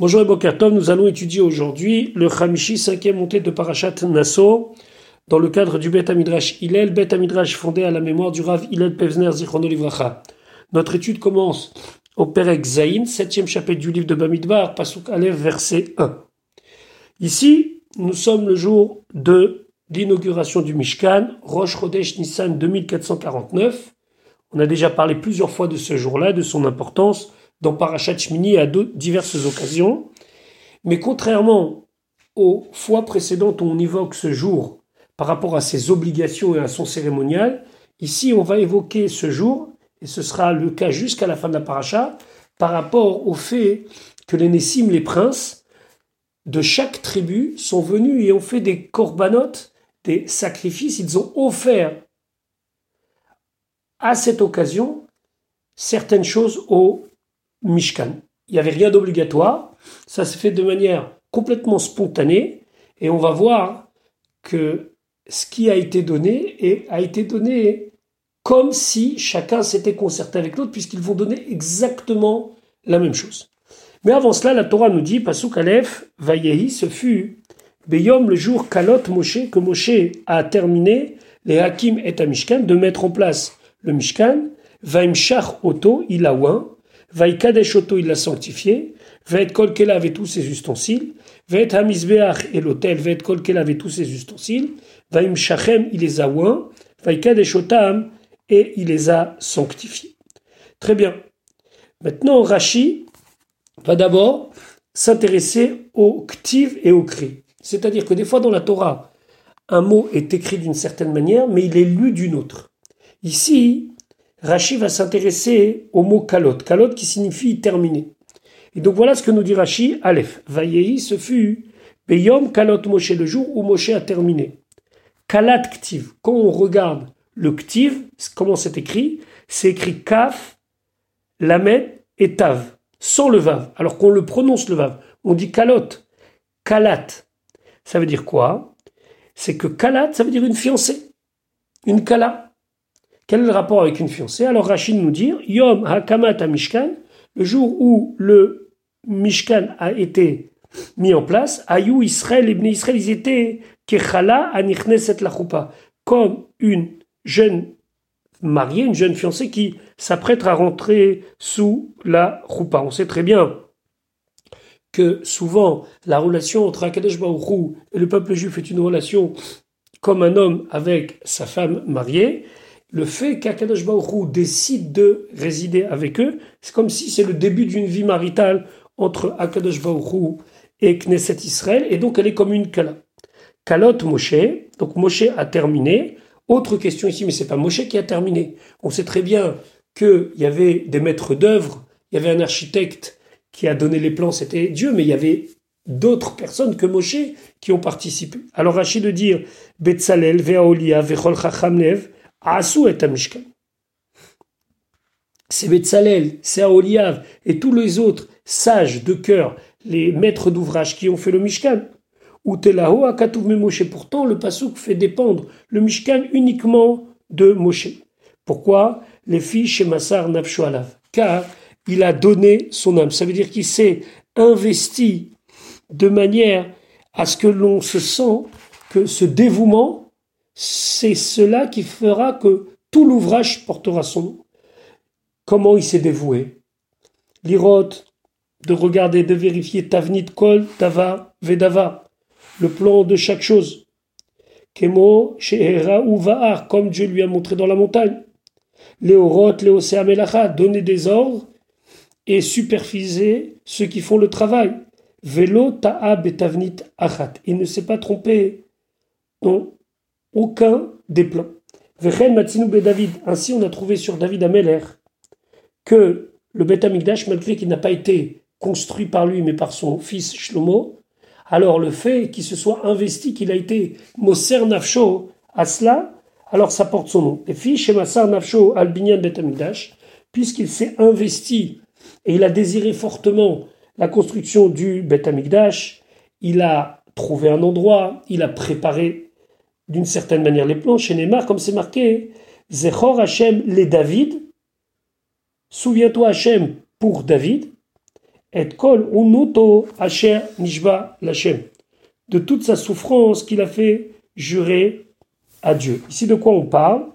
Bonjour et Bokertov, nous allons étudier aujourd'hui le Hamishi, cinquième montée de Parashat Nassau, dans le cadre du Bet Amidrash Hillel, Bet Amidrash fondé à la mémoire du Rav Hillel Pevzner Zichrono Livracha. Notre étude commence au Perek Zayin, septième chapitre du livre de Bamidbar, Pasuk Aleph, verset 1. Ici, nous sommes le jour de l'inauguration du Mishkan, Rosh Chodesh Nissan 2449. On a déjà parlé plusieurs fois de ce jour-là, de son importance, dans Parashat Shmini à diverses occasions. Mais contrairement aux fois précédentes où on évoque ce jour par rapport à ses obligations et à son cérémonial, ici on va évoquer ce jour, et ce sera le cas jusqu'à la fin de la paracha, par rapport au fait que les Nessim, les princes, de chaque tribu sont venus et ont fait des corbanotes, des sacrifices, ils ont offert à cette occasion certaines choses aux Mishkan. Il n'y avait rien d'obligatoire, ça s'est fait de manière complètement spontanée, et on va voir que ce qui a été donné a été donné comme si chacun s'était concerté avec l'autre, puisqu'ils vont donner exactement la même chose. Mais avant cela, la Torah nous dit, Pasuk Aleph, Vayehi, ce fut Beyom le jour Kalot Moshe, que Moshe a terminé les Hakim et Mishkan, de mettre en place le Mishkan, Vaimshach Oto, il a Vaïkadesh Oto, il l'a sanctifié. Vaet Kolkela avait tous ses ustensiles. Vaet Hamizbeach et l'autel. Vaet Kolkela avait tous ses ustensiles. Vaim Shachem, il les a oint. Vaïkadesh Otam, et il les a sanctifiés. Très bien. Maintenant, Rashi va d'abord s'intéresser au ktiv et au cri. C'est-à-dire que des fois dans la Torah, un mot est écrit d'une certaine manière, mais il est lu d'une autre. Ici, Rashi va s'intéresser au mot kalot. Kalot qui signifie terminer. Et donc voilà ce que nous dit Rashi, Aleph. Vayehi, ce fut Beyom kalot Moshe, le jour où Moshe a terminé. Kalat ktiv. Quand on regarde le ktiv, comment c'est écrit C'est écrit kaf, lamed et tav, sans le vav. Alors qu'on le prononce le vav. On dit kalot. Kalat. Ça veut dire quoi? C'est que kalat, ça veut dire une fiancée. Une kala. Quel est le rapport avec une fiancée? Alors Rachid nous dit Yom Hakamat Mishkan, le jour où le Mishkan a été mis en place, Ayou Israël, les Israël, ils étaient Kechala Anichneset comme une jeune mariée, une jeune fiancée qui s'apprête à rentrer sous la choupa. On sait très bien que souvent la relation entre Akadosh Baruch et le peuple juif est une relation comme un homme avec sa femme mariée, le fait qu'Akadosh Baruch décide de résider avec eux, c'est comme si c'est le début d'une vie maritale entre Akadosh Baruch et Knesset Israël, et donc elle est comme une kala. Kalot Moshe, donc Moshe a terminé. Autre question ici, mais c'est pas Moshe qui a terminé. On sait très bien qu'il y avait des maîtres d'œuvre, il y avait un architecte qui a donné les plans, c'était Dieu, mais il y avait d'autres personnes que Moshe qui ont participé. Alors Rachid de dire Betzalel, Veaolia, Vechol Asu et Mishkan. C'est Betzalel, c'est Aoliav et tous les autres sages de cœur, les maîtres d'ouvrage qui ont fait le Mishkan. Pourtant, le Pasuk fait dépendre le Mishkan uniquement de Moshe. Pourquoi? Les filles chez Massar Nafshoalav. Car il a donné son âme. Ça veut dire qu'il s'est investi de manière à ce que l'on se sent que ce dévouement c'est cela qui fera que tout l'ouvrage portera son nom. Comment il s'est dévoué L'Irote, de regarder, de vérifier Tavnit Kol, Tava, Vedava, le plan de chaque chose. Kemo, Shehera ou comme Dieu lui a montré dans la montagne. Léorot, Léocéa Melacha, donner des ordres et superviser ceux qui font le travail. Velo, Ta'ab et Tavnit Achat. Il ne s'est pas trompé. Non, aucun des plans. David. Ainsi, on a trouvé sur David Ameller que le Beth Amikdash, malgré qu'il n'a pas été construit par lui, mais par son fils Shlomo, alors le fait qu'il se soit investi, qu'il a été Moser Nafsho à cela, alors ça porte son nom. Et fils Shemassar Nafsho Albinyan Beth Amikdash, puisqu'il s'est investi et il a désiré fortement la construction du Beth Amikdash, il a trouvé un endroit, il a préparé d'une certaine manière les plans chez Neymar, comme c'est marqué Zechor Hachem les David, souviens-toi Hachem pour David, et kol unuto asher nishba lachem, de toute sa souffrance qu'il a fait jurer à Dieu. Ici, de quoi on parle?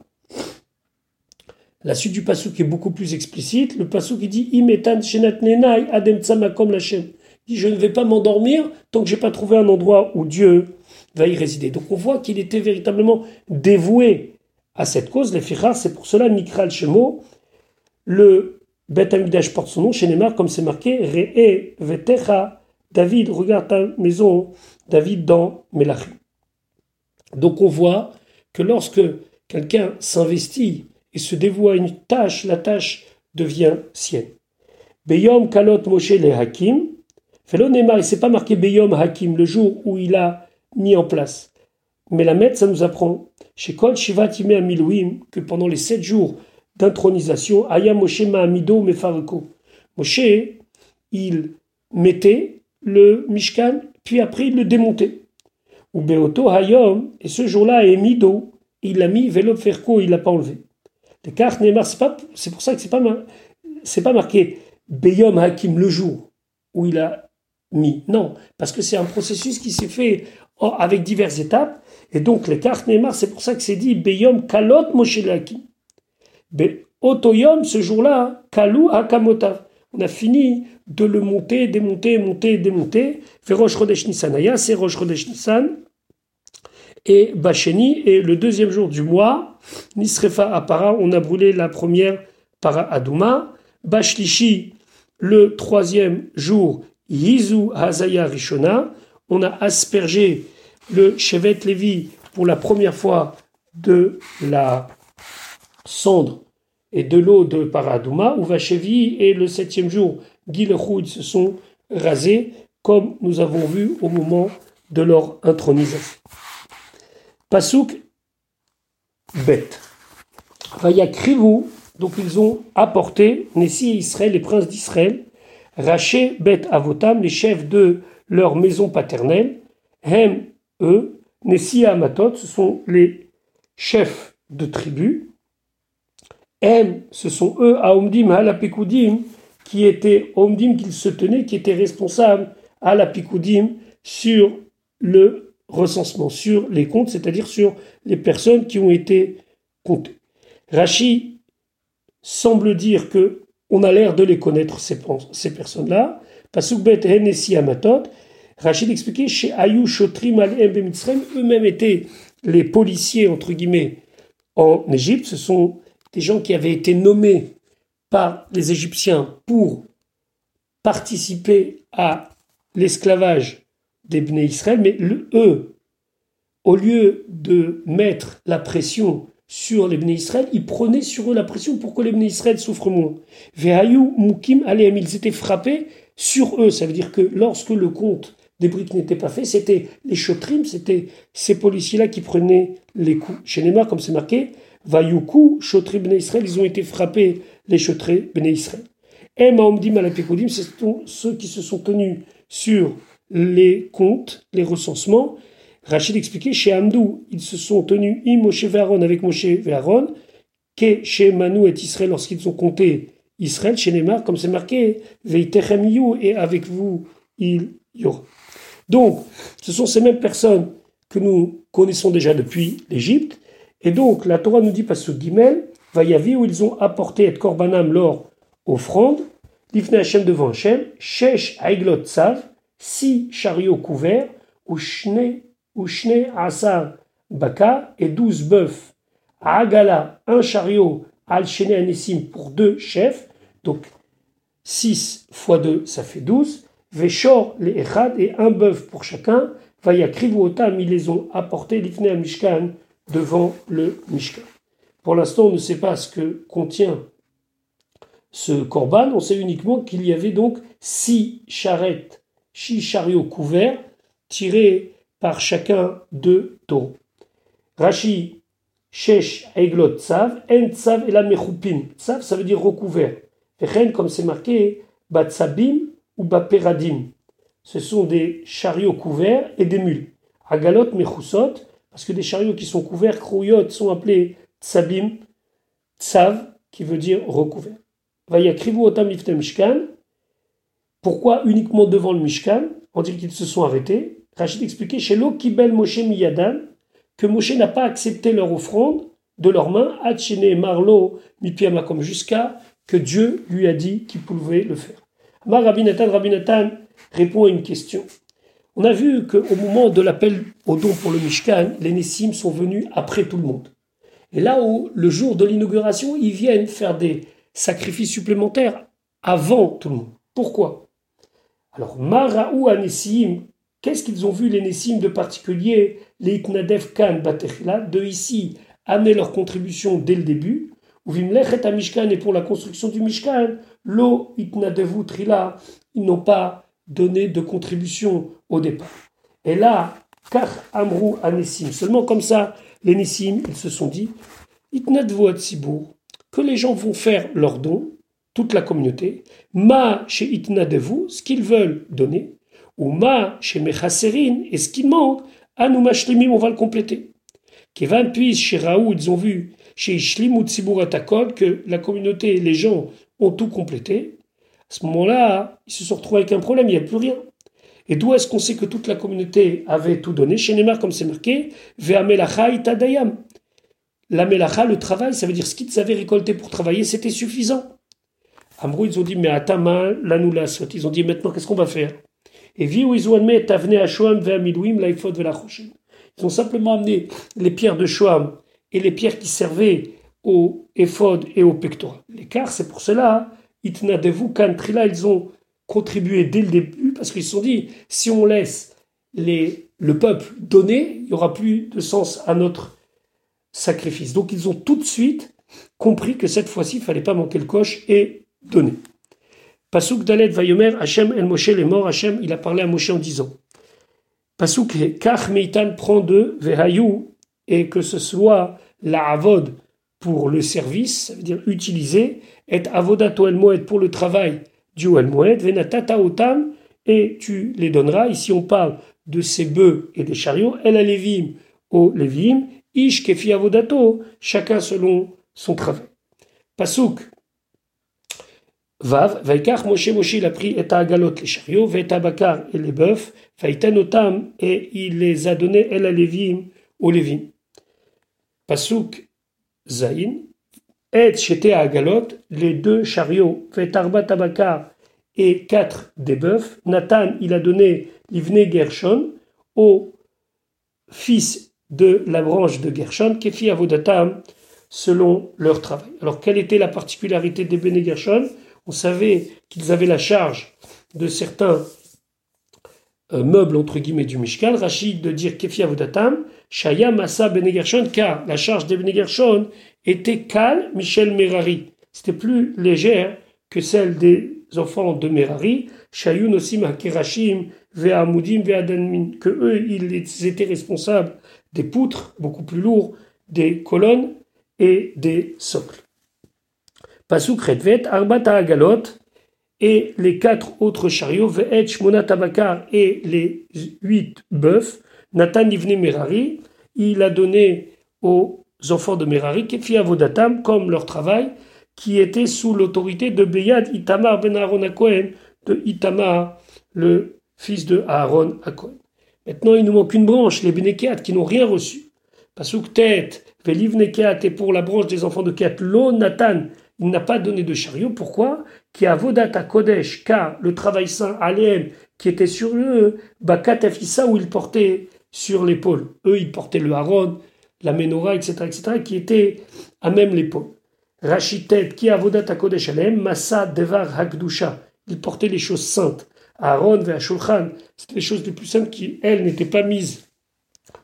La suite du qui est beaucoup plus explicite. Le passou qui dit Imetan shenat nenai adem Je ne vais pas m'endormir tant que j'ai pas trouvé un endroit où Dieu va y résider. Donc on voit qu'il était véritablement dévoué à cette cause. Les fichas, c'est pour cela Nikral Shemo, le Bet Amidash porte son nom chez Neymar, comme c'est marqué Re'e Vetecha, David, regarde ta maison, David dans Melachim. Donc on voit que lorsque quelqu'un s'investit et se dévoue à une tâche, la tâche devient sienne. Beyom Kalot Moshe le Hakim, Felo Neymar, il s'est pas marqué Beyom Hakim, le jour où il a mis en place. Mais la Met, ça nous apprend, chez Kol Shivat Amilouim, que pendant les sept jours d'intronisation, Aya Moshe Ma'amido Mefareko. Moshe, il mettait le Mishkan, puis après il le démontait. Ou Beoto Hayom, et ce jour-là, Emido, il l'a mis, Velo Ferko, il l'a pas enlevé. Les cartes c'est pour ça que c'est pas, pas marqué Beyom Hakim le jour où il a mis. Non, parce que c'est un processus qui s'est fait avec diverses étapes. Et donc, les cartes Neymar, c'est pour ça que c'est dit Beyom Kalot Moshe Hakim. Otoyom, ce jour-là, Kalou Akamotav. On a fini de le monter, démonter, monter, démonter. Fait Rosh Chodesh Nissanaya, c'est Rosh Nissan. Et Bacheni, et le deuxième jour du mois, Nisrefa Apara, on a brûlé la première para Adouma. Bashlishi, le troisième jour, Yizu Hazaya Rishona, on a aspergé le Shevet Levi pour la première fois de la cendre et de l'eau de Paradouma, où Vachevi et le septième jour, Guy se sont rasés, comme nous avons vu au moment de leur intronisation. Pasouk bête. Vayakrivou, donc ils ont apporté, Nessi et Israël, les princes d'Israël, Raché, bête Avotam, les chefs de leur maison paternelle, Hem, eux, Nessi et Amatot, ce sont les chefs de tribus, M, ce sont eux, à Omdim, qui étaient Omdim, qu'ils se tenaient, qui étaient responsables à la sur le recensement, sur les comptes, c'est-à-dire sur les personnes qui ont été comptées. Rachi semble dire que on a l'air de les connaître, ces personnes-là. Pasukbet Hennesi Amatot. Rachid expliquait chez Ayou Shotrim al eux-mêmes étaient les policiers, entre guillemets, en Égypte. Ce sont des gens qui avaient été nommés par les Égyptiens pour participer à l'esclavage des Bnei Israël, mais eux, au lieu de mettre la pression sur les Bnei Israël, ils prenaient sur eux la pression pour que les Bnei Israël souffrent moins. Vehayu Mukim Aleem, ils étaient frappés sur eux. Ça veut dire que lorsque le compte des briques n'était pas fait, c'était les chotrim, c'était ces policiers-là qui prenaient les coups. Chez Neymar, comme c'est marqué, Vayuku, Chotri Bnei Israël, ils ont été frappés, les Chotri Bnei Israël. Et Maomdim Alapikodim, ce sont ceux qui se sont tenus sur les comptes, les recensements. Rachid expliquait, chez Amdou, ils se sont tenus im Moshe Véharon avec Moshe Véharon, que chez Manu et Israël lorsqu'ils ont compté Israël, chez Neymar, comme c'est marqué, Veitechem et avec vous il y aura. Donc, ce sont ces mêmes personnes que nous connaissons déjà depuis l'Égypte, et donc, la Torah nous dit, pas ce guimel, Vayavi, où ils ont apporté et korbanam leur offrande, l'ifne Hashem devant Hashem, shesh aiglot sav, six chariots couverts, ou shne, ou shne asar baka, et douze bœufs. Agala, un chariot, al shene anessim pour deux chefs, donc 6 fois 2, ça fait 12. Veshor les echad, et un bœuf pour chacun. Vayakrivu otam, ils les ont apportés, l'ifne devant le Mishkan. Pour l'instant, on ne sait pas ce que contient ce korban, on sait uniquement qu'il y avait donc six charrettes, six chariots couverts, tirés par chacun de taureaux. Rashi, Shesh, Eiglot, Tsav, En Tsav et la Mechupin. Tsav, ça veut dire recouvert. Ren, comme c'est marqué, Batsabim ou Baperadim. Ce sont des chariots couverts et des mules. Agalot, Mechusot, parce que des chariots qui sont couverts, krouyot, sont appelés tsabim, tsav, qui veut dire recouvert. Vayakrivu otam mishkan, Pourquoi uniquement devant le Mishkan? On dit qu'ils se sont arrêtés? Rachid expliquait chez Kibel Moshe Miyadan que Moshe n'a pas accepté leur offrande de leurs mains, Hachene Marlo comme jusqu'à que Dieu lui a dit qu'il pouvait le faire. Mar Rabinatan Rabinatan répond à une question. On a vu qu'au moment de l'appel au don pour le Mishkan, les Nessim sont venus après tout le monde. Et là où le jour de l'inauguration, ils viennent faire des sacrifices supplémentaires avant tout le monde. Pourquoi? Alors, Maraou Anessim, qu'est-ce qu'ils ont vu les Nessim de particulier, les Itnadev Kan Batechila, de ici amener leur contribution dès le début ou Vimlechet Mishkan et pour la construction du Mishkan, lo Itnadevu Trila, ils n'ont pas donné de contribution au départ. Et là, car Amrou Anessim, seulement comme ça, les Nessim, ils se sont dit, Itnadvu que les gens vont faire leurs dons, toute la communauté, ma chez Itnadevu, ce qu'ils veulent donner, ou ma chez Mechaserin, et ce qui manque, Mashlimim, on va le compléter. Kevan puis chez Raoult, ils ont vu chez Ishlimut Takol que la communauté et les gens ont tout complété. À ce moment-là, ils se sont retrouvés avec un problème, il n'y a plus rien. Et d'où est-ce qu'on sait que toute la communauté avait tout donné? Chez Neymar, comme c'est marqué, Ve'amelacha itadayam. La melacha, le travail, ça veut dire ce qu'ils avaient récolté pour travailler, c'était suffisant. Amrou, ils ont dit, mais à ta main, là nous la soit. Ils ont dit, maintenant, qu'est-ce qu'on va faire? Et ils ont simplement amené les pierres de Shoam et les pierres qui servaient au éphod et au pectoral. L'écart, c'est pour cela, itna de vous, là, ils ont contribué dès le début parce qu'ils se sont dit, si on laisse les, le peuple donner, il n'y aura plus de sens à notre sacrifice. Donc ils ont tout de suite compris que cette fois-ci, il fallait pas manquer le coche et donner. Pasuk Dalet Vayomer, Hachem El Moshe est mort, Hachem, il a parlé à Moshe en disant, Pasuk Kach Meitan prend de Vehayou, et que ce soit la avod pour le service, ça veut dire utiliser, et avodato el moed pour le travail du el moed, venatata otam, et tu les donneras. Ici on parle de ces bœufs et des chariots, el alevim au levim, ish kefi avodato, chacun selon son travail. Pasuk, Vav, Vaikar, Moshe, Moshe, il a pris et agalot les chariots, Veta bakar et les bœufs, Faïten otam, et il les a donnés el alevim au levim. Pasuk Zain, Et Shete Agalot, les deux chariots, fait Arba Tabakar et quatre des bœufs. Nathan, il a donné l'Ivne Gershon au fils de la branche de Gershon, Kefi Avodatam, selon leur travail. Alors, quelle était la particularité des Bene Gershon? On savait qu'ils avaient la charge de certains euh, meubles, entre guillemets, du Mishkan. Rachid de dire Kefi Avodatam, Shaya Massa Benegershon, car la charge des Benegershon était Kal Michel Merari. C'était plus légère que celle des enfants de Merari. Shayun Osim Hakerashim, Ve'amudim, Ve'adanmin, que eux, ils étaient responsables des poutres, beaucoup plus lourds, des colonnes et des socles. Pasuk Redvet, Arbata Agalot, et les quatre autres chariots, Ve'et Shmonatabakar et les huit bœufs, Nathan Ivne Merari, il a donné aux enfants de Merari, Kefi Avodatam, comme leur travail, qui était sous l'autorité de Beyad Itamar ben Aaron Akohen, de Itamar, le fils de Aaron Akohen. Maintenant, il nous manque une branche, les Benekeat, qui n'ont rien reçu. Pasuk tête, Velivnekeat, et pour la branche des enfants de Keat, Lo Nathan, il n'a pas donné de chariot. Pourquoi? Qui a Vodata Kodesh, car le travail saint, Alien, qui était sur eux, Bakat Afissa, où il portait sur l'épaule. Eux, ils portaient le haron, la menorah, etc., etc., qui était à même l'épaule. Rachitet, qui avodat kodesh alem, massa devar hakdusha. Ils portaient les choses saintes. Aaron ve Ashulchan, c'était les choses les plus saintes qui, elles, n'étaient pas mises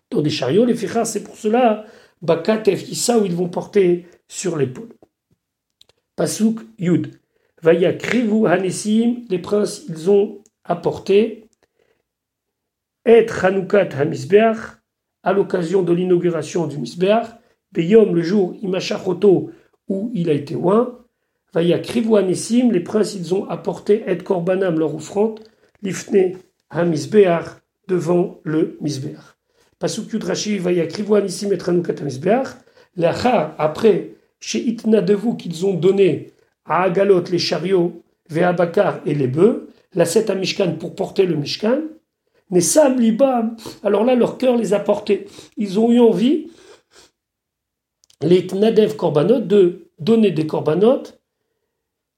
dans des chariots. Les fichas, c'est pour cela, bakat efissa, où ils vont porter sur l'épaule. Pasuk Yud. Vaya krivu hanesim, les princes, ils ont apporté et Hanoukat HaMisbeach, à l'occasion de l'inauguration du Misbeach, Beyom, le jour Imachachoto, où il a été oint, Vaya Krivu Anessim, les princes, ils ont apporté Et Korbanam, leur offrande, Lifne HaMisbeach, devant le Misbeach. Pasuk Yudrashi, Vaya Krivu Anessim et Hanoukat HaMisbeach, Lacha, après, chez Itna de vous qu'ils ont donné à Agalot les chariots, Ve'abakar et les bœufs, la à Mishkan pour porter le Mishkan. Mais Sam Libam, alors là, leur cœur les a portés. Ils ont eu envie, les Nadev Korbanot, de donner des Korbanot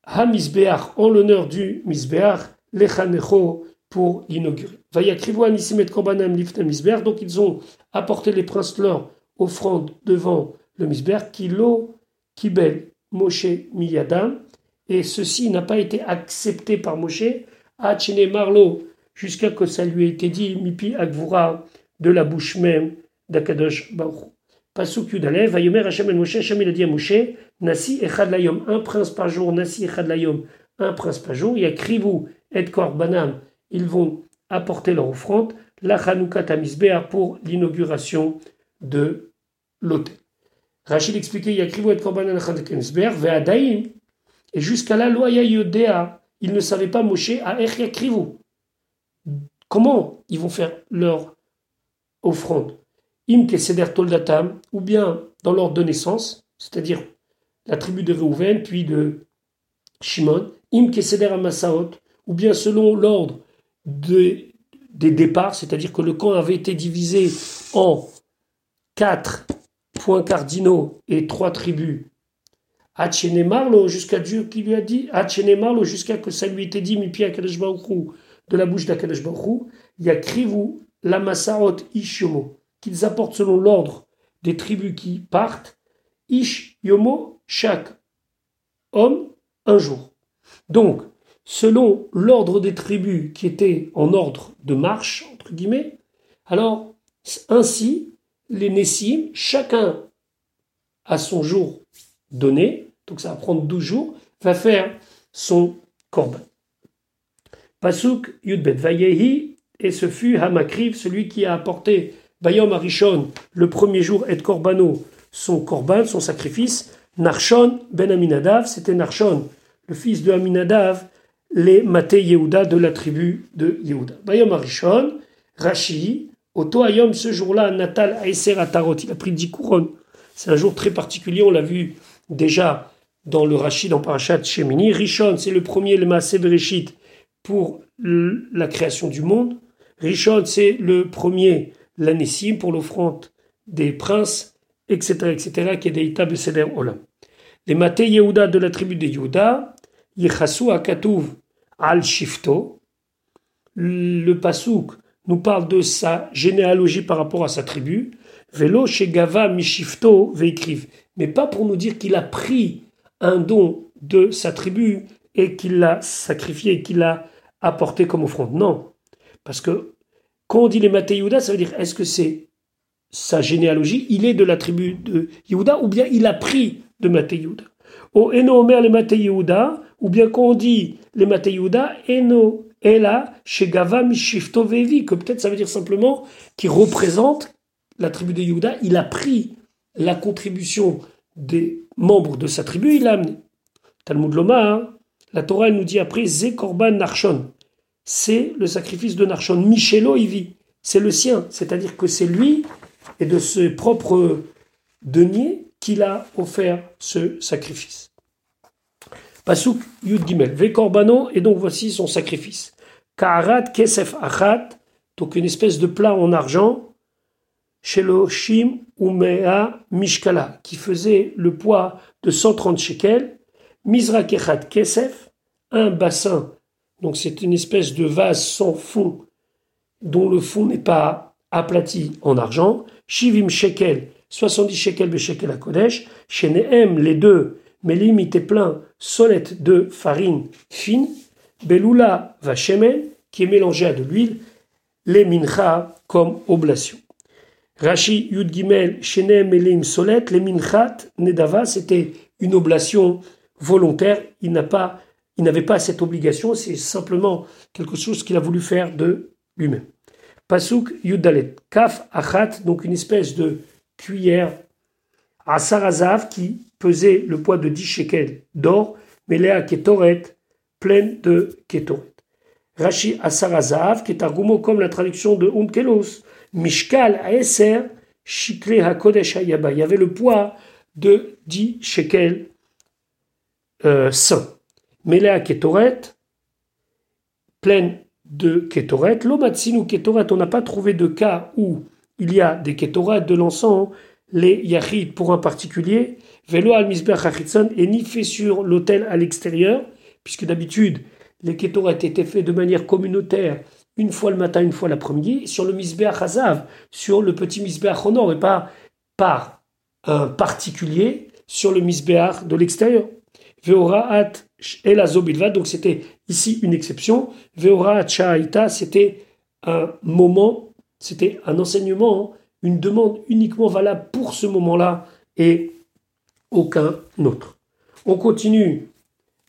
à Misbeach en l'honneur du Misbeach, Lechanecho pour l'inaugurer. Nisimet Korbanam Liftem Misbeach, donc ils ont apporté les princes leur offrande devant le Misbeach, Kilo Kibel Moshe Miyadam, et ceci n'a pas été accepté par Moshe, Hachene Marlo, jusqu'à que ça lui ait été dit, Mipi Agvura, de la bouche même d'Akadosh Baruch. Pasuk Yudalev, Vayomer Hashem el Moshe, Hashem a dit à Moshe, Nasi Echad Layom, un prince par jour, Nasi Echad Layom, un prince par jour, il y a Krivu et Korbanam, ils vont apporter leur offrande, la Chanukah Tamizbeah pour l'inauguration de l'hôtel. Rachid expliquait, il y a Krivu et Tamizbeah, Ve'adaim, et jusqu'à là, Loya Yodea, ils ne savaient pas Moshe à Krivu. Comment ils vont faire leur offrande? Im Keseder Toldatam, ou bien dans l'ordre de naissance, c'est-à-dire la tribu de Reuven, puis de Shimon, Im Keseder Amasaot, ou bien selon l'ordre des départs, c'est-à-dire que le camp avait été divisé en quatre points cardinaux et trois tribus Marlo, jusqu'à Dieu qui lui a dit, Marlo, jusqu'à que ça lui ait été dit, Akadosh de la bouche d'Akadosh il y a Krivu, la Masarot, Yomo, qu'ils apportent selon l'ordre des tribus qui partent, Ish Yomo, chaque homme, un jour. Donc, selon l'ordre des tribus qui étaient en ordre de marche, entre guillemets, alors, ainsi, les Nessim, chacun à son jour donné, donc ça va prendre 12 jours, va faire son korban. Pasuk Yudbet Vayehi, et ce fut Hamakriv, celui qui a apporté Bayom Arishon, le premier jour, et Korbano, son korban, son sacrifice, Narshon ben Aminadav, c'était Narshon, le fils de Aminadav, les Maté Yehuda de la tribu de Yehuda. Bayom Arishon, Rashi, Oto Ayom, ce jour-là, Natal Aeser Atarot, il a pris 10 couronnes. C'est un jour très particulier, on l'a vu déjà dans le Rachid, dans Parashat Shemini. Rishon, c'est le premier, le pour la création du monde. Rishon, c'est le premier, l'anissim, pour l'offrande des princes, etc., etc., qui est des de Olam. Les Maté Yehuda de la tribu de Yehuda, Yechasu Akatuv al Shifto. Le Pasouk nous parle de sa généalogie par rapport à sa tribu. Velo Shegava Mishifto Veikriv mais pas pour nous dire qu'il a pris un don de sa tribu et qu'il l'a sacrifié et qu'il l'a apporté comme offrande. Non. Parce que quand on dit les Maté ça veut dire est-ce que c'est sa généalogie, il est de la tribu de Yehuda, ou bien il a pris de Maté Au Eno Omer les Maté ou bien quand on dit les Maté Eno Ela Shegava Mishifto Vevi, que peut-être ça veut dire simplement qu'il représente la tribu de Yehuda, il a pris la contribution des membres de sa tribu, il l'a amené. Talmud Loma, hein. la Torah nous dit après Zekorban Narshon. C'est le sacrifice de Narshon. Michelo vit. c'est le sien. C'est-à-dire que c'est lui et de ses propres deniers qu'il a offert ce sacrifice. Pasuk Yud Gimel. Vekorbano, et donc voici son sacrifice. Kaarat Kesef Achat, donc une espèce de plat en argent, Sheloshim Umea Mishkala, qui faisait le poids de 130 shekels, Mizrakechat Kesef, un bassin, donc c'est une espèce de vase sans fond, dont le fond n'est pas aplati en argent, Shivim Shekel, 70 shekels de shekel à Kodesh, Shenehem, les deux, Melim était plein, solette de farine fine, Belula Vachemen, qui est mélangé à de l'huile, les mincha comme oblation. Rashi Yud Gimel Shenem Elim Solet, les Minchat Nedava, c'était une oblation volontaire. Il n'a pas, il n'avait pas cette obligation, c'est simplement quelque chose qu'il a voulu faire de lui-même. Pasuk Yudalet, Kaf Achat, donc une espèce de cuillère à Sarazav qui pesait le poids de 10 shekels d'or, à Ketoret, pleine de Ketoret. Rashi Asarazav, qui est argument comme la traduction de Unkelos, Mishkal Aeser, Shikle HaKodesh Hayaba. Il y avait le poids de 10 shekels euh, saints. Melea Ketoret, pleine de Ketoret. L'Omatsinu Ketoret, on n'a pas trouvé de cas où il y a des Ketoret de l'encens, les Yachid pour un particulier, Velo al Misbeach et ni fait sur l'autel à l'extérieur, puisque d'habitude, les Ketoret étaient faits de manière communautaire, une fois le matin, une fois l'après-midi, sur le Misbeach Hazav, sur le petit Misbeach Honor, et pas par un particulier sur le Misbeach de l'extérieur. Veoraat El Azobilva, donc c'était ici une exception. Veoraat Sha'aita, c'était un moment, c'était un enseignement, une demande uniquement valable pour ce moment-là et aucun autre. On continue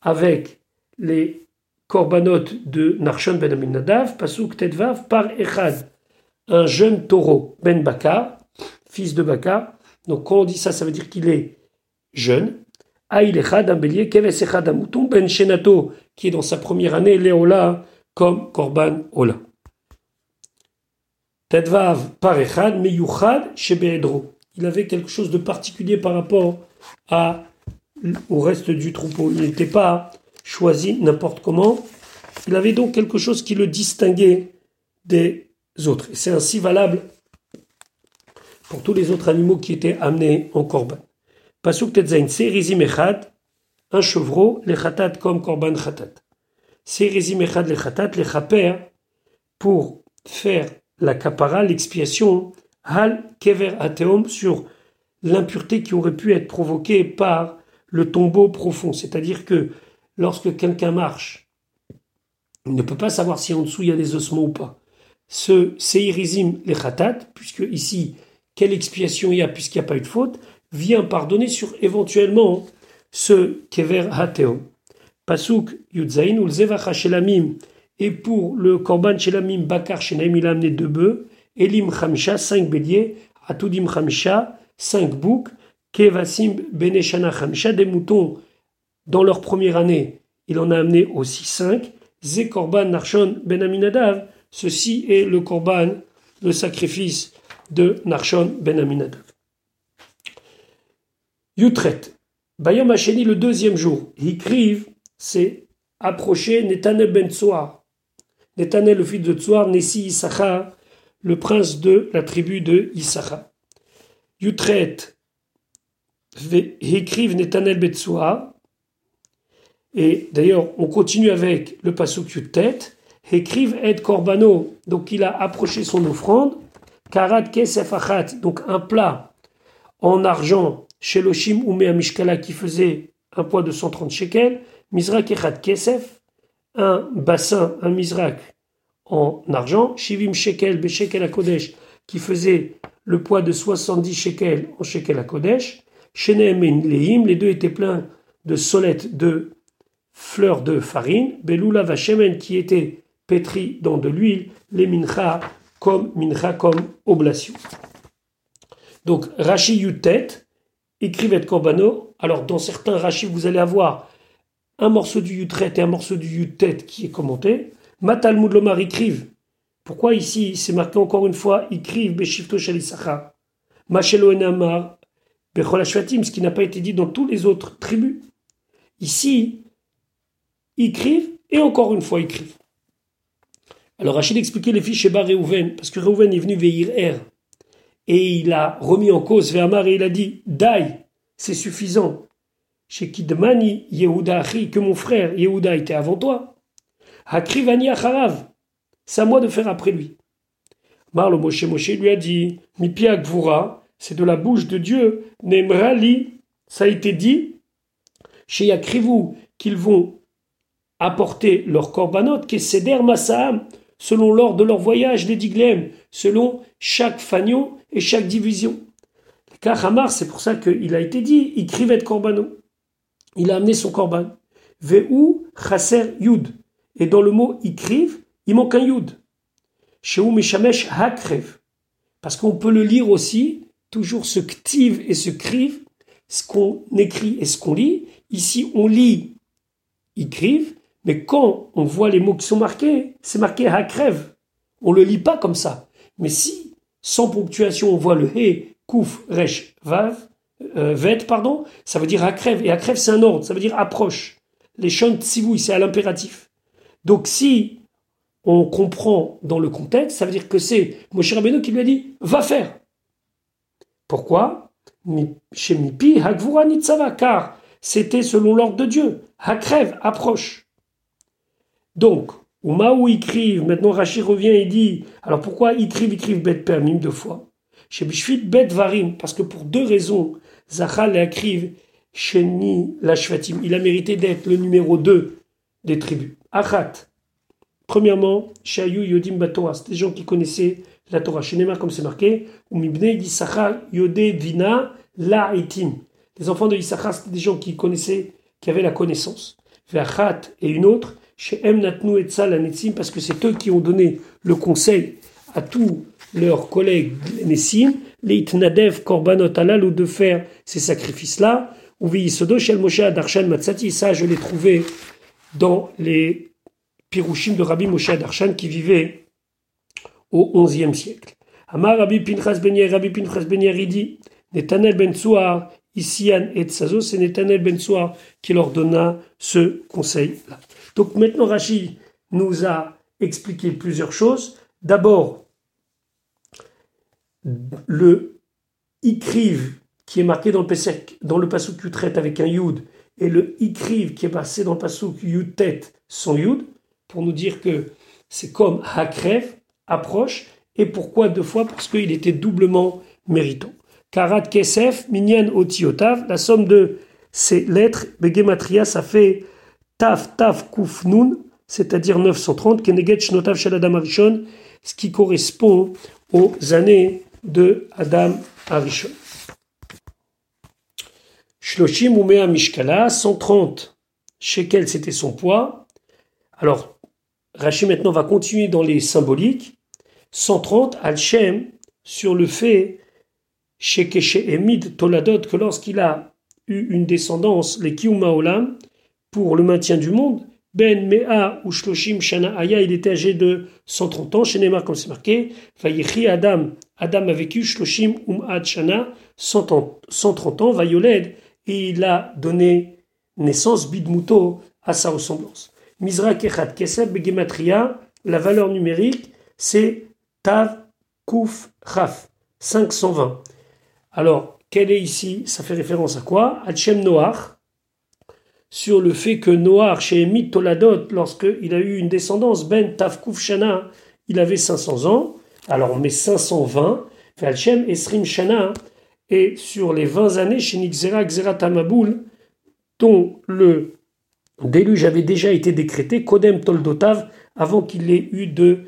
avec les korbanot de Narshon ben Aminadav, Pasuk Tedvav, par Echad, un jeune taureau, Ben Baka, fils de Baka. Donc quand on dit ça, ça veut dire qu'il est jeune. Aïl Echad, un bélier, Keves Echad, un mouton, Ben Shenato, qui est dans sa première année, Léola, comme Korban Ola. Tedvav par Echad, Meyuchad, Shebedro. Il avait quelque chose de particulier par rapport à, au reste du troupeau. Il n'était pas choisi n'importe comment. Il avait donc quelque chose qui le distinguait des autres. C'est ainsi valable pour tous les autres animaux qui étaient amenés en korban. Pasuk tetzain, serizim echad, un chevreau, les khatat comme korban khatat. Serizim echad les khatat, les chaper, pour faire la kapara, l'expiation, hal kever ateom, sur l'impureté qui aurait pu être provoquée par le tombeau profond. C'est-à-dire que lorsque quelqu'un marche, il ne peut pas savoir si en dessous il y a des ossements ou pas. Ce seirizim les khatat, puisque ici, quelle expiation il y a puisqu'il n'y a pas eu de faute, vient pardonner sur éventuellement ce kever hateom. Pasuk yudzain ou shelamim, et pour le korban shelamim bakar shenaim, il a amené deux bœufs, elim chamisha, cinq béliers, atudim chamisha, cinq boucs, kevasim beneshana chamisha, des moutons dans leur première année, il en a amené aussi cinq. Ze Korban Narshon Ben Aminadav. Ceci est le Korban, le sacrifice de Narshon Ben Aminadav. Yutret. Bayom Hacheni, le deuxième jour. Hikriv, c'est approché Netanel Ben Tsoar. Netanel, le fils de Tsoar, Nessi Issachar, le prince de la tribu de Issachar. Yutret. Hikriv Netanel Tsoar. Et d'ailleurs, on continue avec le pasuk tête. Écrive Ed Corbano. Donc il a approché son offrande. Karat Kesef Achat. Donc un plat en argent chez Loshim Umea Mishkala qui faisait un poids de 130 shekels. Mizrak Echat Kesef. Un bassin, un Mizrak en argent. Shivim Shekel Beshekel Kodesh qui faisait le poids de 70 shekels en shekel à Kodesh. Shenem et Lehim, les deux étaient pleins de solettes de fleurs de farine, Beloula Vachemen qui était pétri dans de l'huile, les mincha comme mincha comme oblation. Donc Rashi Yutet, écrivait Korbano. Alors dans certains Rashi, vous allez avoir un morceau du Yutret et un morceau du Yutet qui est commenté. Matal Lomar. Pourquoi ici c'est marqué encore une fois écrive Beshifto Shalisacha Machelo Enamar ce qui n'a pas été dit dans tous les autres tribus. Ici, écrivent et encore une fois écrivent. Alors Rachid expliquait les fiches chez Bar Réhouven, parce que Réhouven est venu veillir Er, et il a remis en cause Véamar et il a dit Dai, c'est suffisant. Chez Kidmani Yehuda que mon frère Yehuda était avant toi. Hakrivani Acharav, c'est à moi de faire après lui. Marlo Moshe Moshe lui a dit Mipiak Vura, c'est de la bouche de Dieu, Nemrali, ça a été dit chez qu'ils vont apporter leur korbanot, est Massam, selon l'ordre de leur voyage, les diglem, selon chaque fagnon et chaque division. Car Hamar, c'est pour ça qu'il a été dit, il de korbanot. Il a amené son korban. Ve'u chaser yud. Et dans le mot ikriv, il manque un yud. Sheu mishamesh hakrev. Parce qu'on peut le lire aussi, toujours ce ktiv et ce kriv, ce qu'on écrit et ce qu'on lit. Ici, on lit ikriv, mais quand on voit les mots qui sont marqués, c'est marqué Hakrev. On ne le lit pas comme ça. Mais si, sans ponctuation, on voit le He, Kouf, Resh, Vav, euh, pardon, ça veut dire Hakrev. Et Hakrev, c'est un ordre, ça veut dire approche. Les chants Tsivoui, c'est à l'impératif. Donc si on comprend dans le contexte, ça veut dire que c'est Moshe Rabbeinu qui lui a dit va faire. Pourquoi Chez Mipi, Hagvura Nitzava, car c'était selon l'ordre de Dieu. Hakrev, approche. Donc, Oumaou écrive, maintenant Rachid revient et dit alors pourquoi écrive, écrive bet permim deux fois? Chez varim, parce que pour deux raisons, Zachal et Akriv, Sheni Lashvatim, il a mérité d'être le numéro 2 des tribus. Achat, Premièrement, Shayu Yodim Batora, c'est des gens qui connaissaient la Torah. Chez Neymar, comme c'est marqué, ou Yisachar Yodé Vina La Itim. Les enfants de Yisachar, c'était des gens qui connaissaient, qui avaient la connaissance. Ve'achat et une autre, chez Em Natnu et Netzim, parce que c'est eux qui ont donné le conseil à tous leurs collègues Nessim, les Nadev Korbanot Alal, ou de faire ces sacrifices-là, ou Viyisodo Shel Moshe Adarshan Matsati, ça je l'ai trouvé dans les Pirushim de Rabbi Moshe Darshan qui vivait au XIe siècle. Amar Rabbi Pinchas Ben Rabbi Pinchas Ben dit Netanel Ben Tsuar, et Tsazo, c'est Netanel Ben Tsuar qui leur donna ce conseil-là. Donc maintenant Rashi nous a expliqué plusieurs choses. D'abord, le Ikriv qui est marqué dans le Pesek, dans le Pasuk Yutret avec un Yud, et le Ikriv qui est passé dans le Pasuk Yutet sans Yud, pour nous dire que c'est comme Hakrev, approche, et pourquoi deux fois? Parce qu'il était doublement méritant. Karat Kesef, Minyan Otiotav, la somme de ces lettres, Begematria, ça fait Taf Taf Kuf Nun, c'est-à-dire 930, Keneget Shnotav Shel Adam Arishon, ce qui correspond aux années de Adam Arishon. Shloshim Umea Mishkala, 130 shekels, c'était son poids? Alors, Rachid maintenant va continuer dans les symboliques. 130, Al-Shem, sur le fait, chez Emid Toladot, que lorsqu'il a eu une descendance, les Olam, pour le maintien du monde, Ben Mea ou Shloshim Shana Aya, il était âgé de 130 ans, chez Neymar, comme c'est marqué, Vayechi Adam, Adam a vécu Shloshim Umad Shana, 130 ans, Vayoled, et il a donné naissance, Bidmuto, à sa ressemblance. Mizra Kechat Keseb Begematria, la valeur numérique, c'est Tav Kuf Chaf, 520. Alors, quelle est ici Ça fait référence à quoi? Hachem Noach, sur le fait que Noach, chez Emit Toladot, lorsqu'il a eu une descendance, Ben Tav Kuf Shana, il avait 500 ans. Alors, on met 520. Hachem Esrim Shana, et sur les 20 années, chez Nixera Xera Tamaboul, dont le déluge avait déjà été décrété, Kodem Toldotav, avant qu'il ait eu de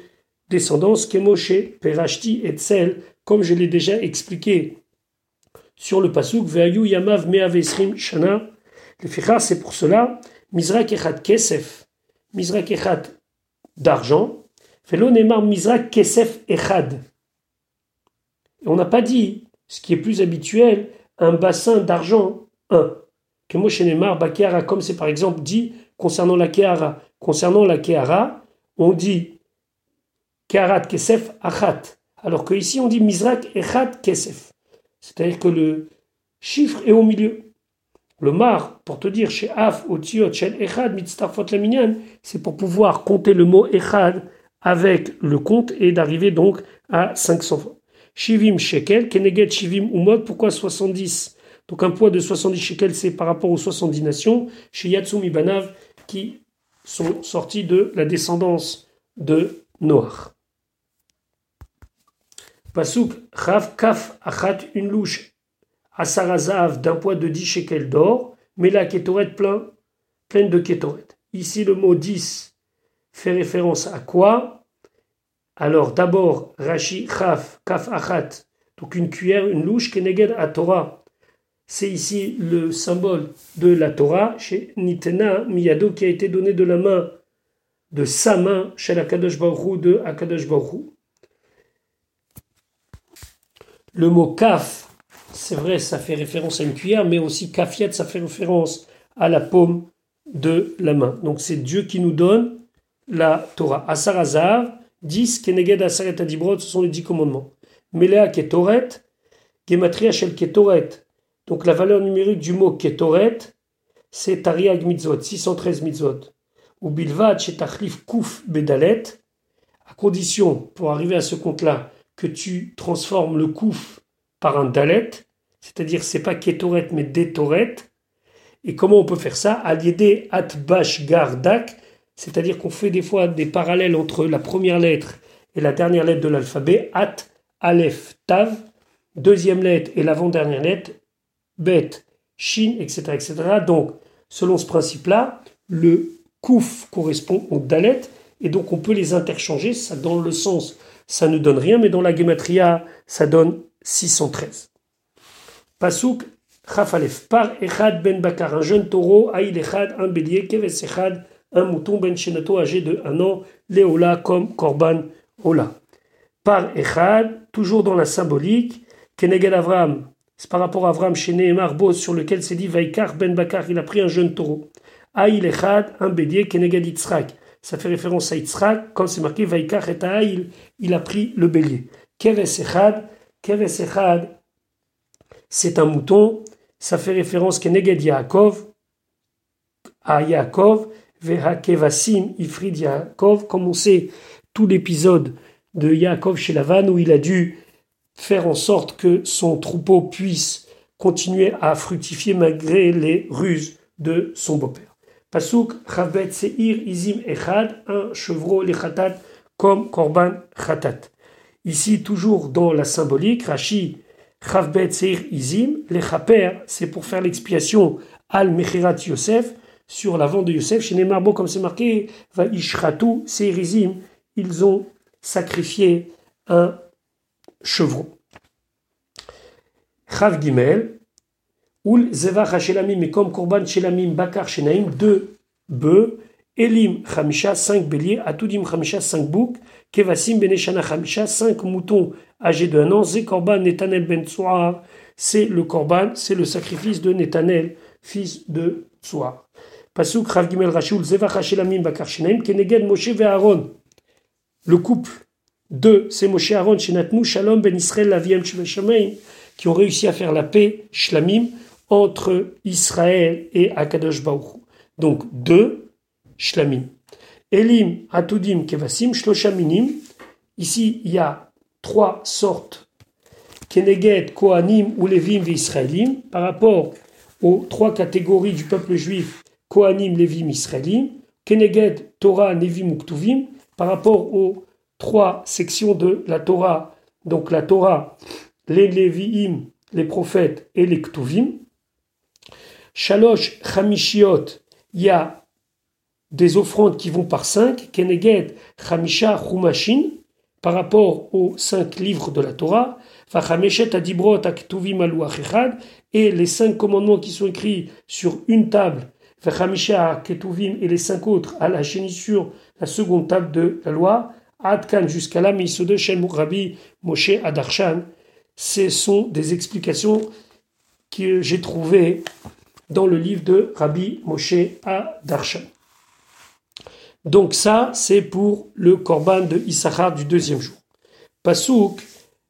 descendance, Kemoshe, Perashti et Tsel, comme je l'ai déjà expliqué sur le pasuk, Veayu Yamav Meavesrim Shana. Le c'est pour cela, Mizra Kechat Kesef, Mizra Kechat d'argent, Velo Nemar Mizra Kesef Echad. On n'a pas dit, ce qui est plus habituel, un bassin d'argent, un que Moshe comme c'est par exemple dit concernant la Kehara. Concernant la Kehara, on dit Keharat Kesef Achat. Alors que ici on dit Mizrak Echat Kesef. C'est-à-dire que le chiffre est au milieu. Le mar, pour te dire, chez Af, Otiot, Shel Echad, c'est pour pouvoir compter le mot Echad avec le compte et d'arriver donc à 500 Shivim Shekel, Keneget Shivim Umot, pourquoi 70 donc un poids de 70 shekels, c'est par rapport aux 70 nations, chez Yatsumi Banav, qui sont sortis de la descendance de Noach. Pasuk, Chav Kaf Achat, une louche, Asarazav d'un poids de 10 shekels d'or, mais la Ketoret plein, pleine de Ketoret. Ici, le mot 10 fait référence à quoi? Alors, d'abord, Rashi Chav Kaf Achat, donc une cuillère, une louche, Keneged à Torah, c'est ici le symbole de la Torah, chez Nitena Miyado, qui a été donné de la main, de sa main, chez la Kadosh Baruch de Akadosh Baruch Le mot kaf, c'est vrai, ça fait référence à une cuillère, mais aussi kafiat, ça fait référence à la paume de la main. Donc c'est Dieu qui nous donne la Torah. Asarazar, 10, Keneged Asaret Adibrod, ce sont les dix commandements. Melea Ketoret, Gematria donc la valeur numérique du mot Ketoret, c'est Tariag Mitzvot, 613 Mitzvot. Ou Bilvad, chez Kuf Bedalet, à condition, pour arriver à ce compte-là, que tu transformes le kouf par un dalet, c'est-à-dire c'est pas ketoret mais détoret. Et comment on peut faire ça? Aliédé atbash gardak, c'est-à-dire qu'on fait des fois des parallèles entre la première lettre et la dernière lettre de l'alphabet, at, aleph, tav, deuxième lettre et l'avant-dernière lettre, bet, shin, etc., etc. Donc, selon ce principe-là, le kouf correspond au dalet, et donc on peut les interchanger, ça dans le sens, ça ne donne rien, mais dans la gematria, ça donne 613. Pasuk Chafalef, par Echad ben Bakar, un jeune taureau, Aïl Echad, un bélier, Keves Echad, un mouton ben Shenato âgé de un an, Léola comme Korban Ola. Par Echad, toujours dans la symbolique, Keneged Avram, c'est par rapport à Avram chez Nehemar sur lequel c'est dit Vaikar ben Bakar, il a pris un jeune taureau. Aïl Echad, un bélier, Keneged Yitzhak. Ça fait référence à Yitzhak, quand c'est marqué Vaikar et Aïl, il a pris le bélier. Keves Echad, Keves Echad, c'est un mouton, ça fait référence Keneged Yaakov, à Yaakov, Kevasim Ifrid Yaakov, comme on sait tout l'épisode de Yaakov chez Lavan où il a dû faire en sorte que son troupeau puisse continuer à fructifier malgré les ruses de son beau-père. Pasuk Chavbet Seir Izim Echad, un chevreau lechatat comme Korban Khatat. Ici, toujours dans la symbolique, Rashi Chavbet Seir Izim, les c'est pour faire l'expiation Al Mechirat Yosef, sur la de Yosef. Chez Nemarbo, comme c'est marqué, va Ishratu Seir Izim, ils ont sacrifié un chevreau. Chav Gimel, Ul Zevach Hashelamim, et comme Korban Shelamim Bakar Shenaim, deux bœufs, Elim Chamisha, cinq béliers, Atudim Chamisha, cinq boucs, Kevasim Beneshana Chamisha, cinq moutons âgés d'un an, Ze Korban Netanel Ben Tsuar, c'est le Korban, c'est le sacrifice de Netanel, fils de Tsuar. Pasuk Chav Gimel Rashul Zevach Hashelamim Bakar Shenaim, Keneged Moshe ve Aaron, le couple de c'est Moshe Aaron, Shenatnu Shalom Ben Israël Laviem Shveshamaim, qui ont réussi à faire la paix, Shlamim, entre Israël et Akadosh Baruch. Donc deux Shlamim. Elim, Atudim, Kevasim, Shloshaminim. Ici, il y a trois sortes. Keneged, Kohanim ou Levim et Israélim. Par rapport aux trois catégories du peuple juif, Kohanim, Levim, Israélim. Keneged, Torah, Nevim ou Ktuvim. Par rapport aux trois sections de la Torah. Donc la Torah, les Lévi'im, les prophètes et les Ktuvim. Shalosh Chamishiot, il y a des offrandes qui vont par cinq, Keneged Chamisha Chumashin, par rapport aux cinq livres de la Torah, Vachameshet Adibrot Aktuvim Aluachechad, et les cinq commandements qui sont écrits sur une table, Vachamisha Ketuvim et les cinq autres à la sur la seconde table de la loi, Adkan jusqu'à la de Shem Rabbi Moshe Adarshan, ce sont des explications que j'ai trouvées dans le livre de Rabbi Moshe Darshan. Donc ça, c'est pour le korban de Issachar du deuxième jour. Pasuk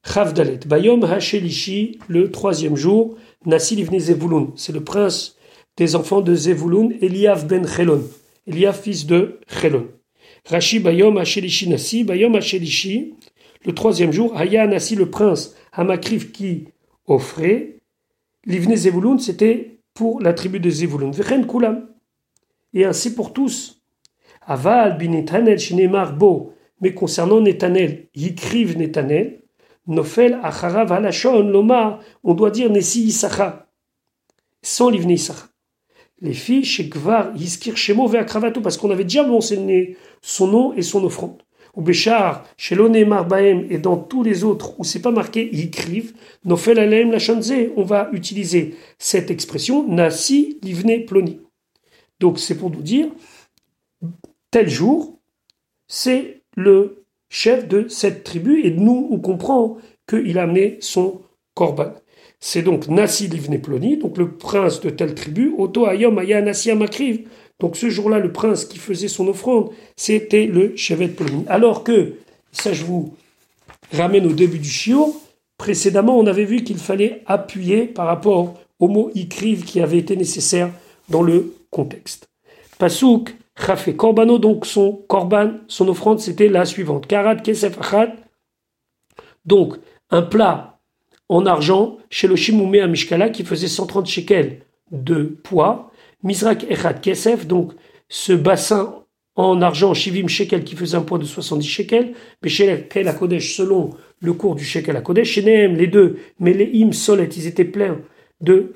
Chavdalet. Bayom Hashelishi, le troisième jour, Livni Zevulun. C'est le prince des enfants de Zevulun, Eliav ben Chelon. Eliav, fils de Chelon. Rashi Bayom Hashelishi Nasi. Bayom Hashelishi, le troisième jour, Haya Nasi, le prince Hamakrif qui offrait. Livne Zevulun, c'était pour la tribu de Zevulun. Vechen Kulam. Et ainsi pour tous. Aval bin Netanel shinemar bo. Mais concernant Netanel, Yikriv Netanel, Nofel acharav alashon lomar, on doit dire Nessi Issacha, sans livne Issacha. Les filles chez Gvar Yiskir Shemo Veakravato, parce qu'on avait déjà mentionné son nom et son offrande. Ou Béchar, chez Lonemar Baem et dans tous les autres où c'est pas marqué Yikriv, Nofel Alem Lachanze, on va utiliser cette expression Nasi Livne Ploni. Donc c'est pour nous dire tel jour, c'est le chef de cette tribu, et nous, on comprend qu'il a amené son korban. C'est donc Nassi Livne Ploni, donc le prince de telle tribu, Oto Ayom Aya Nassi Amakriv. Donc ce jour-là, le prince qui faisait son offrande, c'était le chevet Ploni. Alors que, ça je vous ramène au début du chiot, précédemment on avait vu qu'il fallait appuyer par rapport au mot ikriv qui avait été nécessaire dans le contexte. Pasuk Chafé. Corbano, donc son korban, son offrande, c'était la suivante. Karat kesef achat. Donc, un plat en argent chez le Shimoumé à Mishkala qui faisait 130 shekels de poids. Mizrak echat kesef, donc ce bassin en argent, Shivim shekel qui faisait un poids de 70 shekels. Mais shekel à Kodesh, selon le cours du shekel Kodesh. Chez les deux, mais les im solet, ils étaient pleins de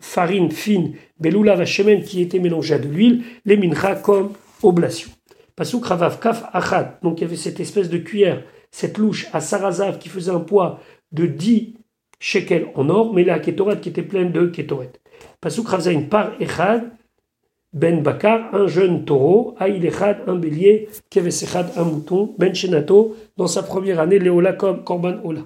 farine fine, beloula vachemen qui était mélangée à de l'huile, les mincha comme oblation. Pasuk ravav kaf achat, donc il y avait cette espèce de cuillère, cette louche à sarazav qui faisait un poids de 10 shekels en or, mais la ketoret qui était pleine de ketoret. Pasuk ravzain par echad, ben bakar, un jeune taureau, aïl echad, un bélier, keves echad, un mouton, ben shenato, dans sa première année, léola comme korban ola.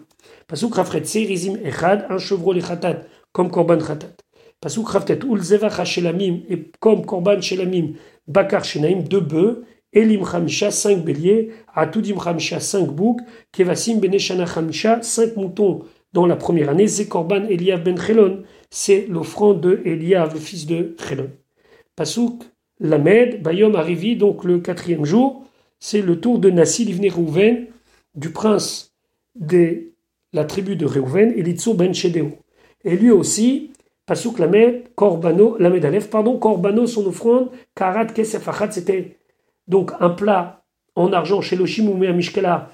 Pasuk rafret rizim echad, un chevreau lechatat, comme Korban Khatat. Pasuk Raftet, Ulzevach Shelamim, et comme Korban Shelamim, Bakar Shenaim, deux bœufs, Elim Khamisha, cinq béliers, Atudim Khamisha, cinq boucs, Kevasim Beneshana Khamisha, cinq moutons dans la première année, Zekorban Eliav Ben Chelon, c'est l'offrande de Eliav, le fils de Chelon. Pasuk Lamed, Bayom Arivi, donc le quatrième jour, c'est le tour de Nassi Livne Rouven, du prince de la tribu de Reuven, Elitzo Ben Shedeo. Et lui aussi, Pasuk Lamed, Korbano, Lamed Aleph, pardon, Korbano, son offrande, Karat Kesef c'était donc un plat en argent chez le Shimoumé à Mishkala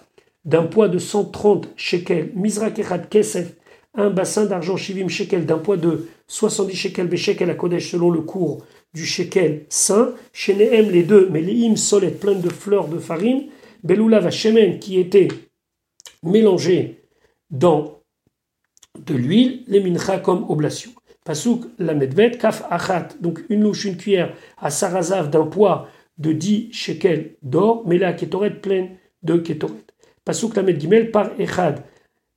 d'un poids de 130 shekels, Mizra Kechat Kesef, un bassin d'argent Shivim shekel d'un poids de 70 shekels, shekel à Kodesh selon le cours du shekel saint, chez Nehem les deux, mais les hymnes solettes pleines de fleurs de farine, Beloula Vachemen qui était mélangé dans de l'huile, les mincha comme oblation. Pasuk la medvet, kaf achat, donc une louche, une cuillère à sarazav d'un poids de 10 shekels d'or, mais la ketoret pleine de ketoret. Pasuk la gimel par echad,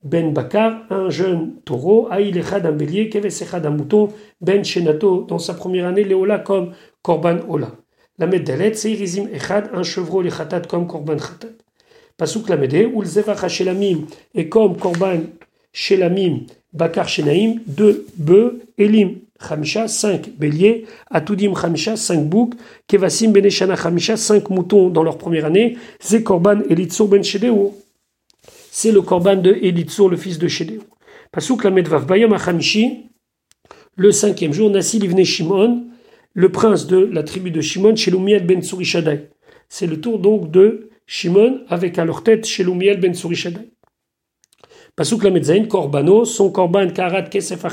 ben bakar, un jeune taureau, aïl echad un bélier, keves echad un mouton, ben shenato, dans sa première année, léola comme korban ola. La dalet, seirizim echad, un chevreau lechatat comme korban chatat. Pasuk la mede, ulzevach hashelamim, et comme korban shelamim, Bakar Shenaim, deux bœufs, Elim Khamisha, cinq béliers, Atudim Khamisha, cinq boucs, Kevasim Beneshana Khamisha, cinq moutons dans leur première année, Zekorban Elitzur Ben Shedeo. C'est le korban de Elitzur, le fils de Shedeo. Pasuk la Medvav Bayam Achamishi, le cinquième jour, Nassi Livne Shimon, le prince de la tribu de Shimon, Shelumiel Ben Surishadai. C'est le tour donc de Shimon avec à leur tête Shelumiel Ben Surishadai. Pasuk la korbano, son korban karat kesef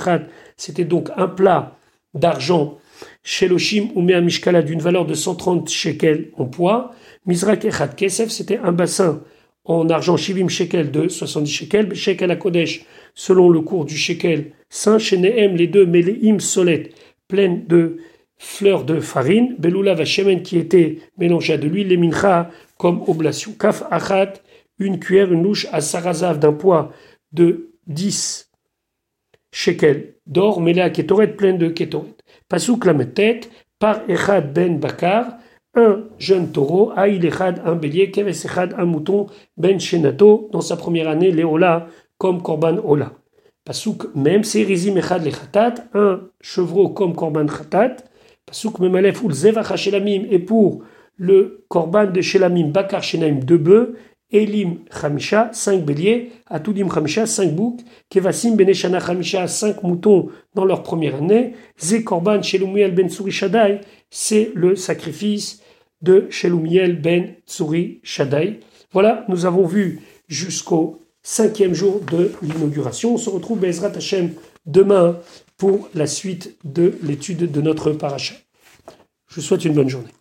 c'était donc un plat d'argent sheloshim ou mishkala d'une valeur de 130 shekels en poids. Mizrak echat kesef, c'était un bassin en argent shivim shekel de 70 shekels, shekel à Kodesh, selon le cours du shekel saint, shenehem, les deux, him solettes, pleines de fleurs de farine, beloula vachemen qui était mélangé à de l'huile, les mincha comme oblation. Kaf achat, une cuillère, une louche à sarazav d'un poids de 10 shekels d'or mêlé à ketoret pleine de ketoret. Pasuk lametet par Echad ben Bakar, un jeune taureau, Aïl Echad, un bélier, Keves Echad, un mouton, ben Shenato, dans sa première année, Léola, comme Korban Ola. Pasuk même, c'est Rizim Echad Lechatat, un chevreau comme Korban Chatat. Pasuk Memalef ou Zevach et pour le Korban de Shelamim, Bakar Shenaim, deux bœufs, Elim Khamisha, 5 béliers, Atudim Khamisha, 5 boucs, Kevasim Beneshana Khamisha, 5 moutons dans leur première année, Zekorban Shelumiel Ben Tsuri Shaddai, c'est le sacrifice de Shelumiel Ben Tsuri Shaddai. Voilà, nous avons vu jusqu'au cinquième jour de l'inauguration. On se retrouve Bezrat Hashem demain pour la suite de l'étude de notre paracha. Je vous souhaite une bonne journée.